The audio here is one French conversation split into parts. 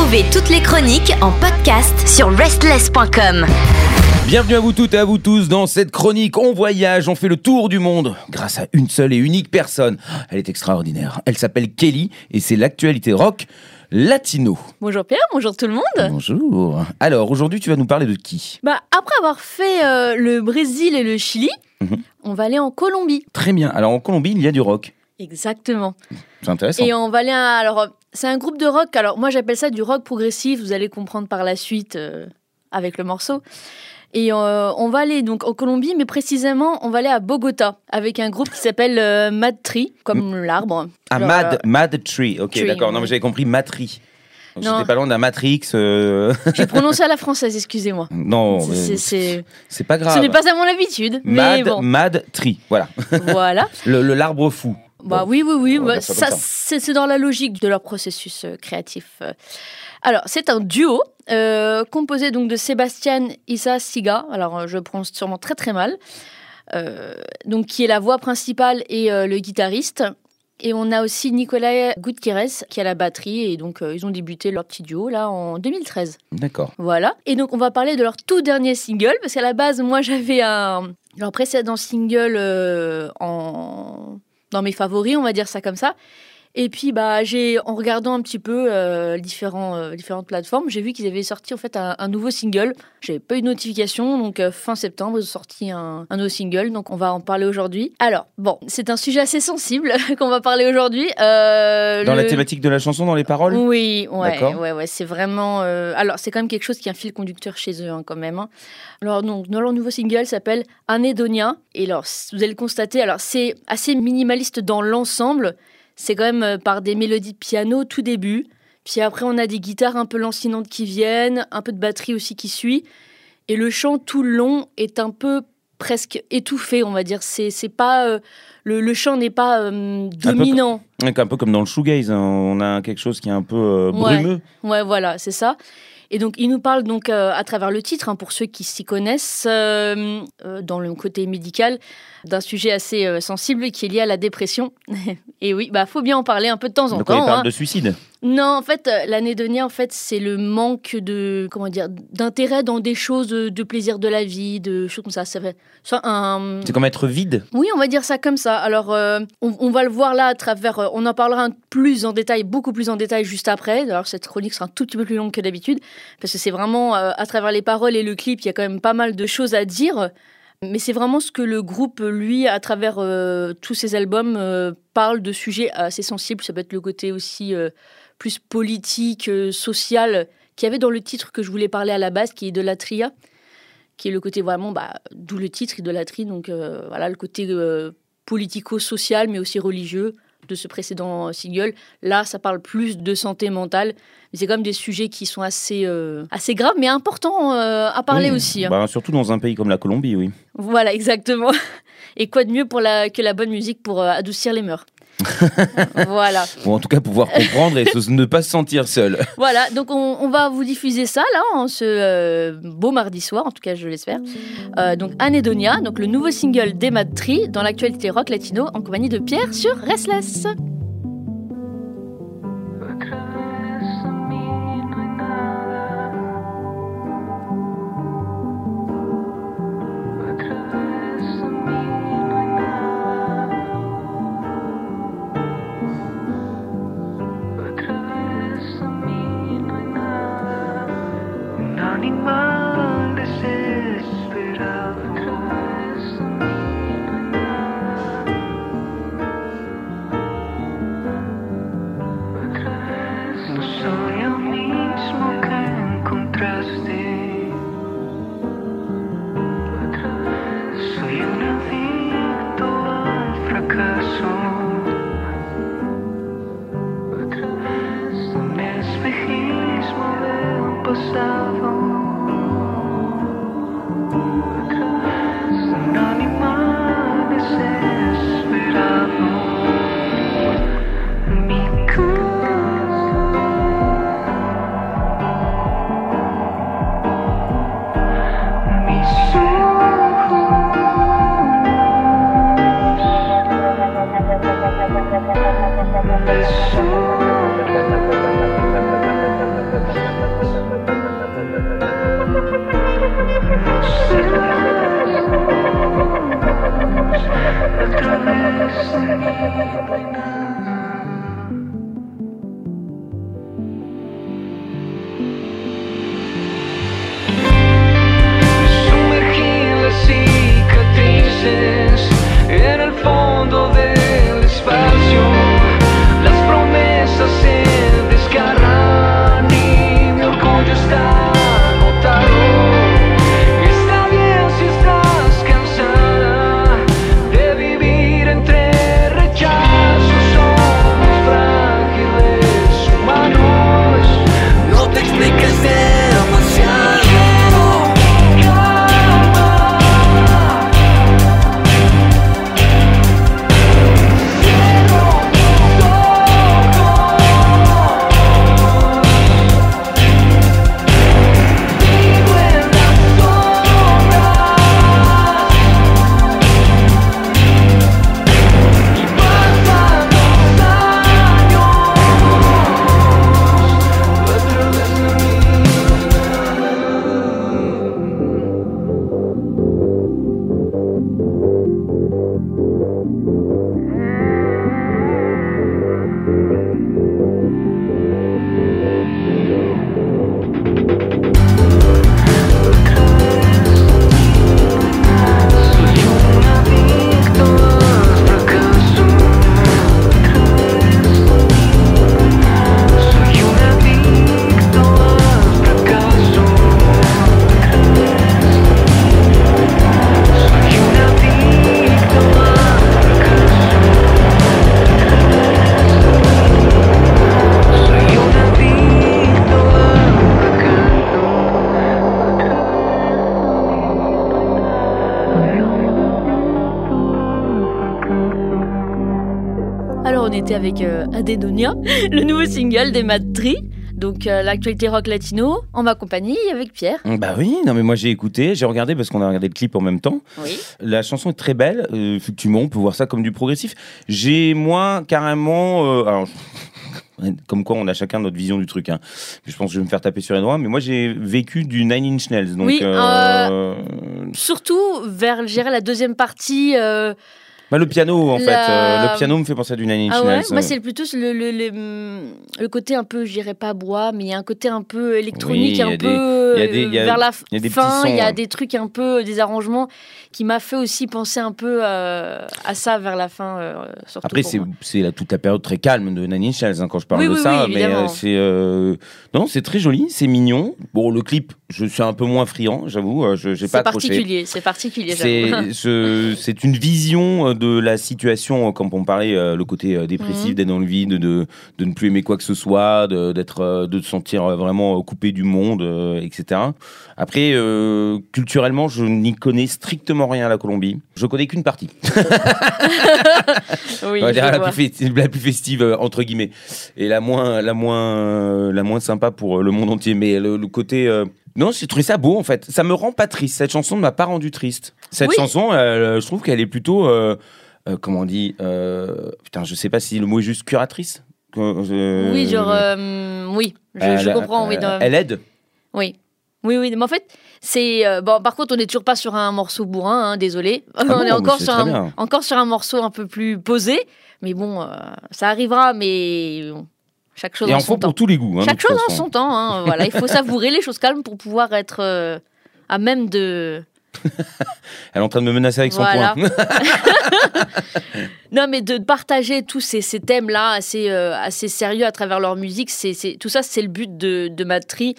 Retrouvez toutes les chroniques en podcast sur restless.com. Bienvenue à vous toutes et à vous tous dans cette chronique. On voyage, on fait le tour du monde grâce à une seule et unique personne. Elle est extraordinaire. Elle s'appelle Kelly et c'est l'actualité rock latino. Bonjour Pierre, bonjour tout le monde. Bonjour. Alors aujourd'hui, tu vas nous parler de qui? Bah après avoir fait euh, le Brésil et le Chili, Mhm. on va aller en Colombie. Très bien. Alors en Colombie, il y a du rock. Exactement. C'est intéressant. Et on va aller à, alors c'est un groupe de rock. Alors moi j'appelle ça du rock progressif. Vous allez comprendre par la suite euh, avec le morceau. Et euh, on va aller donc en Colombie, mais précisément on va aller à Bogota avec un groupe qui s'appelle euh, Mad Tree, comme l'arbre. Ah, Alors, Mad, Mad Tree. Ok, Tree, d'accord. Non, mais j'avais compris Matri. Donc, Non. Pas loin d'un Matrix. euh, J'ai prononcé à la française, excusez-moi. non, C'est- mais c'est- c'est- c'est pas grave. Ce n'est pas à mon habitude, mais Mad, bon, Mad Tree. Voilà. voilà. Le, le- l'arbre fou. Bah Bon. oui, oui, oui. Bah, ça c'est dans la logique de leur processus euh, créatif. euh. Alors, c'est un duo euh, composé donc de Sébastien Issa Siga. Alors, je prononce sûrement très très mal. Euh, donc, qui est la voix principale et le guitariste. Et on a aussi Nicolas Gutierrez qui a la batterie. Et donc, euh, ils ont débuté leur petit duo là en 2013. D'accord. Voilà. Et donc, on va parler de leur tout dernier single, parce qu'à la base, moi, j'avais un leur précédent single euh, en dans mes favoris, on va dire ça comme ça. Et puis, bah, j'ai en regardant un petit peu euh, différents, euh, différentes plateformes, j'ai vu qu'ils avaient sorti en fait un, un nouveau single. J'avais pas eu de notification, donc euh, fin septembre, ils ont sorti un, un nouveau single. Donc, on va en parler aujourd'hui. Alors, bon, c'est un sujet assez sensible qu'on va parler aujourd'hui. Euh, Dans la thématique de la chanson, dans les paroles? Oui, ouais, D'accord. ouais, ouais, c'est vraiment. Alors, c'est quand même quelque chose qui est un fil conducteur chez eux, hein, quand même. hein. Alors, donc, dans leur nouveau single s'appelle Anédonia. Et alors, vous allez le constater, alors c'est assez minimaliste dans l'ensemble. C'est quand même euh, par des mélodies de piano tout début. Puis après, on a des guitares un peu lancinantes qui viennent, un peu de batterie aussi qui suit. Et le chant tout le long est un peu presque étouffé, on va dire. C'est c'est pas. euh, le, le chant n'est pas euh, dominant. Ouais, Un peu comme dans le shoegaze, hein, on a quelque chose qui est un peu euh, Ouais. brumeux. Ouais, voilà, c'est ça. Et donc, il nous parle donc euh, à travers le titre, hein, pour ceux qui s'y connaissent, euh, euh, dans le côté médical, d'un sujet assez sensible qui est lié à la dépression. Et oui, bah faut bien en parler un peu de temps en Donc on temps. parle hein. de suicide. Non, en fait, euh, l'anédonia, en fait, c'est le manque de comment dire d'intérêt dans des choses de, de plaisir de la vie, de choses comme ça. Fait soit un C'est comme être vide. oui, on va dire ça comme ça. Alors, euh, on, on va le voir là à travers. euh, on en parlera plus en détail, beaucoup plus en détail juste après. Alors, cette chronique sera un tout petit peu plus longue que d'habitude, parce que c'est vraiment euh, à travers les paroles et le clip, il y a quand même pas mal de choses à dire. Mais c'est vraiment ce que le groupe, lui, à travers euh, tous ses albums, euh, parle de sujets assez sensibles. Ça peut être le côté aussi euh, plus politique, euh, social, qu'il y avait dans le titre que je voulais parler à la base, qui est de la tria qui est le côté vraiment, bah, d'où le titre, idolâtrie, donc euh, voilà, le côté euh, politico-social, mais aussi religieux de ce précédent single. Là, ça parle plus de santé mentale, mais c'est quand même des sujets qui sont assez, euh, assez graves, mais importants à parler Oui. aussi. hein. Bah, surtout dans un pays comme la Colombie, oui. Voilà, exactement. Et quoi de mieux pour la, que la bonne musique pour adoucir les mœurs Voilà. Ou en tout cas pouvoir comprendre et ne pas se sentir seul. Voilà, donc on, on va vous diffuser ça là, en ce euh, beau mardi soir, en tout cas je l'espère. Euh, donc Anédonia, donc le nouveau single d'Emma Tree dans l'actualité rock latino en compagnie de Pierre sur Restless. Avec euh, Adenonia, le nouveau single des Mad Tree. Donc euh, l'actualité rock latino en ma compagnie avec Pierre. Bah oui, non mais moi j'ai écouté, j'ai regardé parce qu'on a regardé le clip en même temps. Oui. La chanson est très belle, euh, effectivement, on peut voir ça comme du progressif. J'ai moi carrément, euh, alors, comme quoi on a chacun notre vision du truc. Hein. Je pense que je vais me faire taper sur les doigts, mais moi j'ai vécu du Nine Inch Nails, donc. Oui, euh, Surtout vers la deuxième partie. euh, bah, le piano en La- fait, euh, le piano me fait penser à du Nine Inch Ah ouais, moi c'est plutôt le, le, le, le côté un peu, je dirais pas bois, mais il y a un côté un peu électronique, Oui, un des- peu il y a des- y a- euh, vers la y a des fin, il y a ouais. des trucs un peu, des arrangements qui m'a fait aussi penser un peu euh, à ça vers la fin. euh, surtout Après, c'est toute la période très calme de Nine Inch Nails hein, quand je parle Oui, de oui, ça. mais euh, c'est euh, non, c'est très joli, c'est mignon. Bon, le clip, je suis un peu moins friand, j'avoue. euh, Je j'ai pas particulier, c'est particulier. C'est une vision euh, de la situation, euh, comme on parlait, euh, le côté euh, dépressif, Mhm. d'être dans le vide, de, de ne plus aimer quoi que ce soit, de, d'être, euh, de se sentir euh, vraiment euh, coupé du monde, euh, etc. Après, euh, culturellement, je n'y connais strictement rien à la Colombie. Je connais qu'une partie. Oui, dire la plus, festive, la plus festive euh, entre guillemets et la moins la moins euh, la moins sympa pour euh, le monde entier mais le, le côté euh, non j'ai trouvé ça beau en fait ça me rend pas triste cette chanson ne m'a pas rendu triste cette Oui. chanson euh, je trouve qu'elle est plutôt euh, euh, comment on dit euh, putain je sais pas si le mot est juste curatrice Oui, genre, oui, je, comprends. oui, dans- elle aide Oui. Oui, oui, mais en fait, c'est. euh, bon, par contre, on n'est toujours pas sur un morceau bourrin, hein, désolé. on Ah bon, est encore sur, un, encore sur un morceau un peu plus posé. Mais bon, euh, ça arrivera, mais chaque chose et en en son faut temps. pour tous les goûts hein, chaque chose en son temps. hein, voilà, il faut savourer les choses calmes pour pouvoir être euh, à même de. elle est en train de me menacer avec son Voilà. poing Non, mais de partager tous ces, ces thèmes-là assez, euh, assez sérieux à travers leur musique, c'est, tout ça, c'est le but de, de Matri.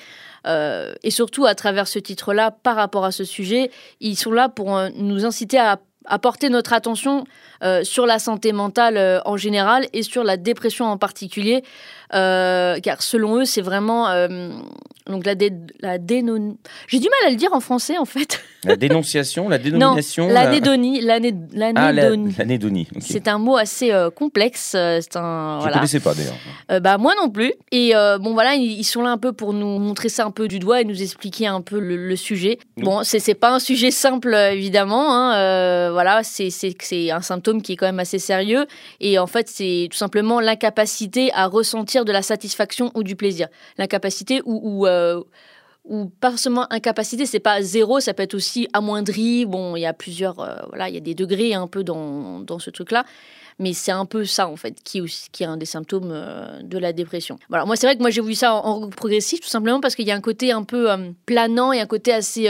Euh, et surtout, à travers ce titre-là, par rapport à ce sujet, ils sont là pour euh, nous inciter à, à porter notre attention sur la santé mentale en général et sur la dépression en particulier. Euh, car selon eux, c'est vraiment euh, donc la, dé- la dénon... J'ai du mal à le dire en français, en fait. la dénonciation la Non, dénomination la- l'anédonie. l'ané- ah, la- l'anédonie. ok. C'est un mot assez euh, complexe. C'est un je voilà. connaissais pas d'ailleurs bah moi non plus. Et bon voilà, ils, ils sont là un peu pour nous montrer ça un peu du doigt et nous expliquer un peu le, le sujet. Oui. Bon, c'est c'est pas un sujet simple évidemment. hein, voilà, c'est un symptôme qui est quand même assez sérieux. Et en fait, c'est tout simplement l'incapacité à ressentir de la satisfaction ou du plaisir. L'incapacité ou ou euh, ou pas forcément incapacité, c'est pas zéro, ça peut être aussi amoindri. Bon, il y a plusieurs, euh, voilà, il y a des degrés un peu dans, dans ce truc-là. Mais c'est un peu ça, en fait, qui qui est un des symptômes euh, de la dépression. Voilà, moi, c'est vrai que moi, j'ai vu ça en, en progressif, tout simplement parce qu'il y a un côté un peu euh, planant et un côté assez,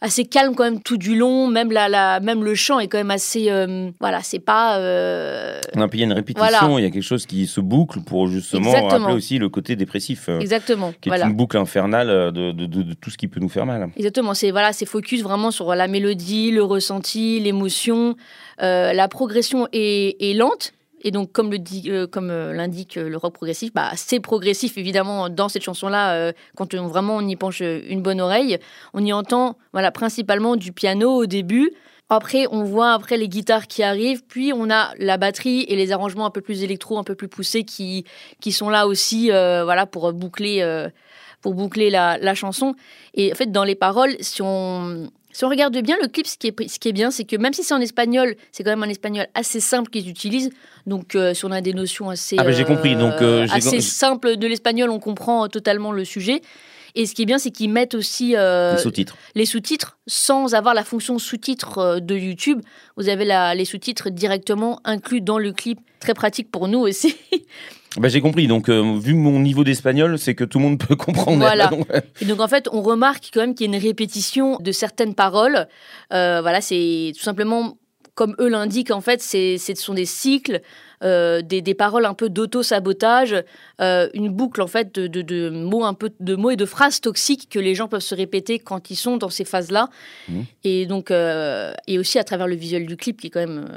assez calme quand même tout du long. Même, la, la, même le chant est quand même assez. euh, voilà, c'est pas. euh, Non, puis il y a une répétition, Voilà. il y a quelque chose qui se boucle pour justement Exactement. rappeler aussi le côté dépressif, euh, exactement. qui est Voilà. une boucle infernale de, de- de- de tout ce qui peut nous faire mal. Exactement, c'est voilà, c'est focus vraiment sur la mélodie, le ressenti, l'émotion. La progression est, est lente. Et donc, comme euh, euh, l'indique euh, le rock progressif, bah, c'est progressif évidemment dans cette chanson-là. quand on, vraiment on y penche une bonne oreille, on y entend voilà principalement du piano au début. Après, on voit après les guitares qui arrivent, puis on a la batterie et les arrangements un peu plus électro, un peu plus poussés qui sont là aussi, voilà pour boucler la chanson. Et en fait, dans les paroles, si on, si on regarde bien le clip, ce qui est, ce qui est bien, c'est que même si c'est en espagnol, c'est quand même un espagnol assez simple qu'ils utilisent. Donc, euh, si on a des notions assez, Ah bah, j'ai compris. Donc, euh, assez simples de l'espagnol, on comprend totalement le sujet. Et ce qui est bien, c'est qu'ils mettent aussi euh, Les sous-titres. les sous-titres sans avoir la fonction sous-titres euh, de YouTube. Vous avez la- les sous-titres directement inclus dans le clip. Très pratique pour nous aussi. Bah, j'ai compris. Donc, euh, vu mon niveau d'espagnol, c'est que tout le monde peut comprendre. Voilà. Donc, Et donc en fait, on remarque quand même qu'il y a une répétition de certaines paroles. Euh, voilà, c'est tout simplement comme eux l'indiquent. En fait, c'est, ce sont des cycles, euh, des, des paroles un peu d'auto-sabotage, euh, une boucle en fait de, de- de mots un peu de mots et de phrases toxiques que les gens peuvent se répéter quand ils sont dans ces phases-là. Mhm. Et donc euh, et aussi à travers le visuel du clip qui est quand même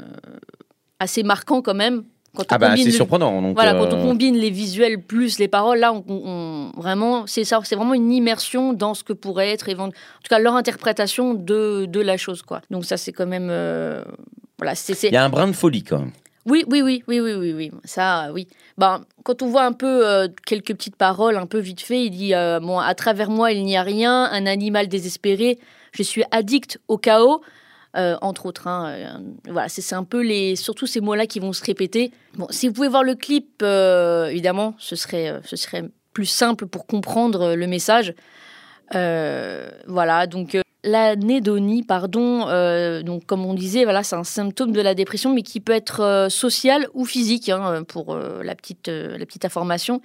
assez marquant quand même. Quand on Ah bah combine c'est le- surprenant. Donc, voilà, euh, quand on combine les visuels plus les paroles, là, on, on- vraiment, c'est ça, c'est vraiment une immersion dans ce que pourrait être, en tout cas, leur interprétation de, de la chose, quoi. Donc ça, c'est quand même, euh, voilà, c'est, Il y a un brin de folie quand même. Oui, oui, oui, oui, oui, oui, oui. Ça, euh, oui. Ben, quand on voit un peu euh, quelques petites paroles, un peu vite fait, il dit euh, bon, à travers moi il n'y a rien, un animal désespéré, je suis addict au chaos. Euh, entre autres, hein, euh, voilà, c'est un peu les, surtout ces mots-là qui vont se répéter. Bon, si vous pouvez voir le clip, euh, évidemment, ce serait, ce serait plus simple pour comprendre le message. Voilà, donc l'anédonie, pardon, donc comme on disait, voilà, c'est un symptôme de la dépression, mais qui peut être social ou physique, hein, pour la petite, la petite information.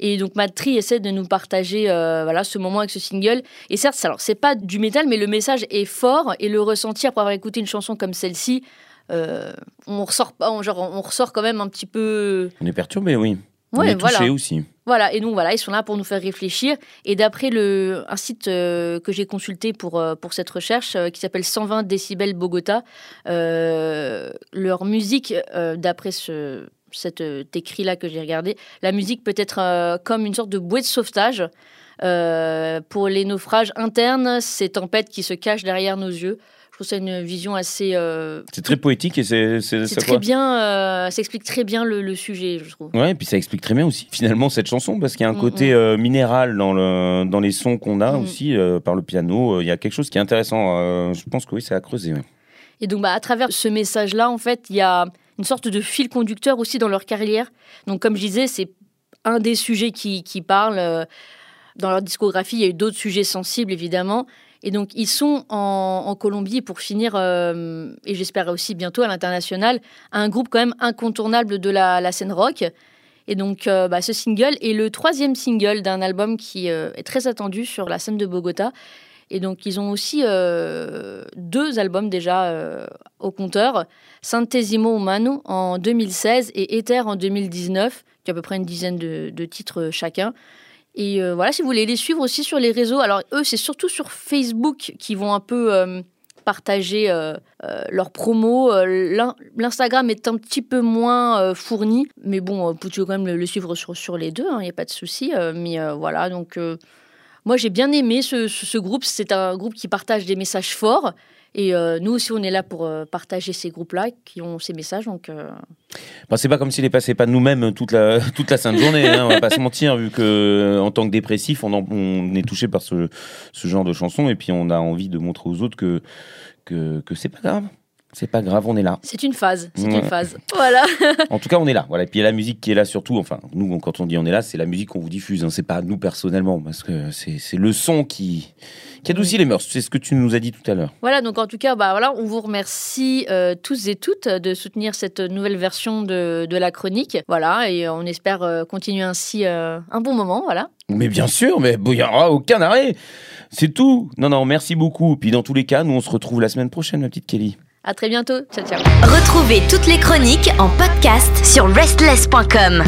Et donc Matri essaie de nous partager euh, voilà ce moment avec ce single. Et certes, alors c'est pas du métal, mais le message est fort et le ressentir après avoir écouté une chanson comme celle-ci, euh, on ressort pas, on- genre on ressort quand même un petit peu. On est perturbé, oui. on Ouais, est touché voilà. aussi. Voilà, et donc voilà, ils sont là pour nous faire réfléchir. Et d'après le, un site euh, que j'ai consulté pour, euh, pour cette recherche, euh, qui s'appelle 120 décibels Bogota, leur musique, d'après ce, cet euh, écrit-là que j'ai regardé, la musique peut être euh, comme une sorte de bouée de sauvetage. euh, pour les naufrages internes, ces tempêtes qui se cachent derrière nos yeux. Je trouve ça une vision assez. euh, C'est très poétique et c'est c'est très quoi. bien, euh, ça explique très bien le, le sujet, je trouve. Ouais, et puis ça explique très bien aussi finalement cette chanson parce qu'il y a un Mm, côté mm. euh, minéral dans, le, dans les sons qu'on a Mm. aussi euh, par le piano. Euh, Il y a quelque chose qui est intéressant. euh, je pense que oui, c'est à creuser. ouais. Et donc, bah, à travers ce message-là, en fait, il y a une sorte de fil conducteur aussi dans leur carrière. Donc, comme je disais, c'est un des sujets qui, qui parlent. euh, Dans leur discographie, il y a eu d'autres sujets sensibles, évidemment. Et donc, ils sont en, Colombie pour finir, euh, et j'espère aussi bientôt à l'international, un groupe quand même incontournable de la, scène rock. Et donc, euh, bah, ce single est le troisième single d'un album qui est très attendu sur la scène de Bogota. Et donc, ils ont aussi euh, deux albums déjà euh, au compteur. Centesimo Humano en 2016 et Ether en 2019, qui a à peu près une dizaine de, titres chacun. Et euh, voilà, si vous voulez les suivre aussi sur les réseaux, alors eux, c'est surtout sur Facebook qui vont un peu euh, partager euh, euh, leurs promos. Euh, l'in- L'Instagram est un petit peu moins euh, fourni, mais bon, euh, vous pouvez quand même le, suivre sur, les deux, il n'y a pas de souci. euh, mais euh, voilà, donc euh, moi j'ai bien aimé ce, ce- groupe. C'est un groupe qui partage des messages forts. Et euh, nous aussi, on est là pour euh, partager ces groupes-là qui ont ces messages. Donc, euh, Enfin, c'est pas comme s'il est passé pas nous-mêmes toute la, toute la sainte journée, hein, on va pas se mentir, vu que euh, en tant que dépressif, on, est touché par ce, ce genre de chanson et puis on a envie de montrer aux autres que, que, que c'est pas grave. C'est pas grave, on est là. c'est une phase. C'est une phase. Voilà. En tout cas, on est là. Voilà. Et puis il y a la musique qui est là surtout. Enfin, nous, quand on dit on est là, c'est la musique qu'on vous diffuse. Hein. C'est pas nous personnellement, parce que c'est le son qui, qui adoucit les mœurs. C'est ce que tu nous as dit tout à l'heure. Voilà, donc en tout cas, bah, voilà, on vous remercie euh, tous et toutes de soutenir cette nouvelle version de, de la chronique. Voilà, et on espère euh, continuer ainsi euh, un bon moment. Voilà. Mais bien sûr, mais il n'y aura aucun arrêt. C'est tout. Non, non, merci beaucoup. Puis dans tous les cas, nous, on se retrouve la semaine prochaine, ma petite Kelly. À très bientôt. Ciao, ciao. Retrouvez toutes les chroniques en podcast sur restless.com.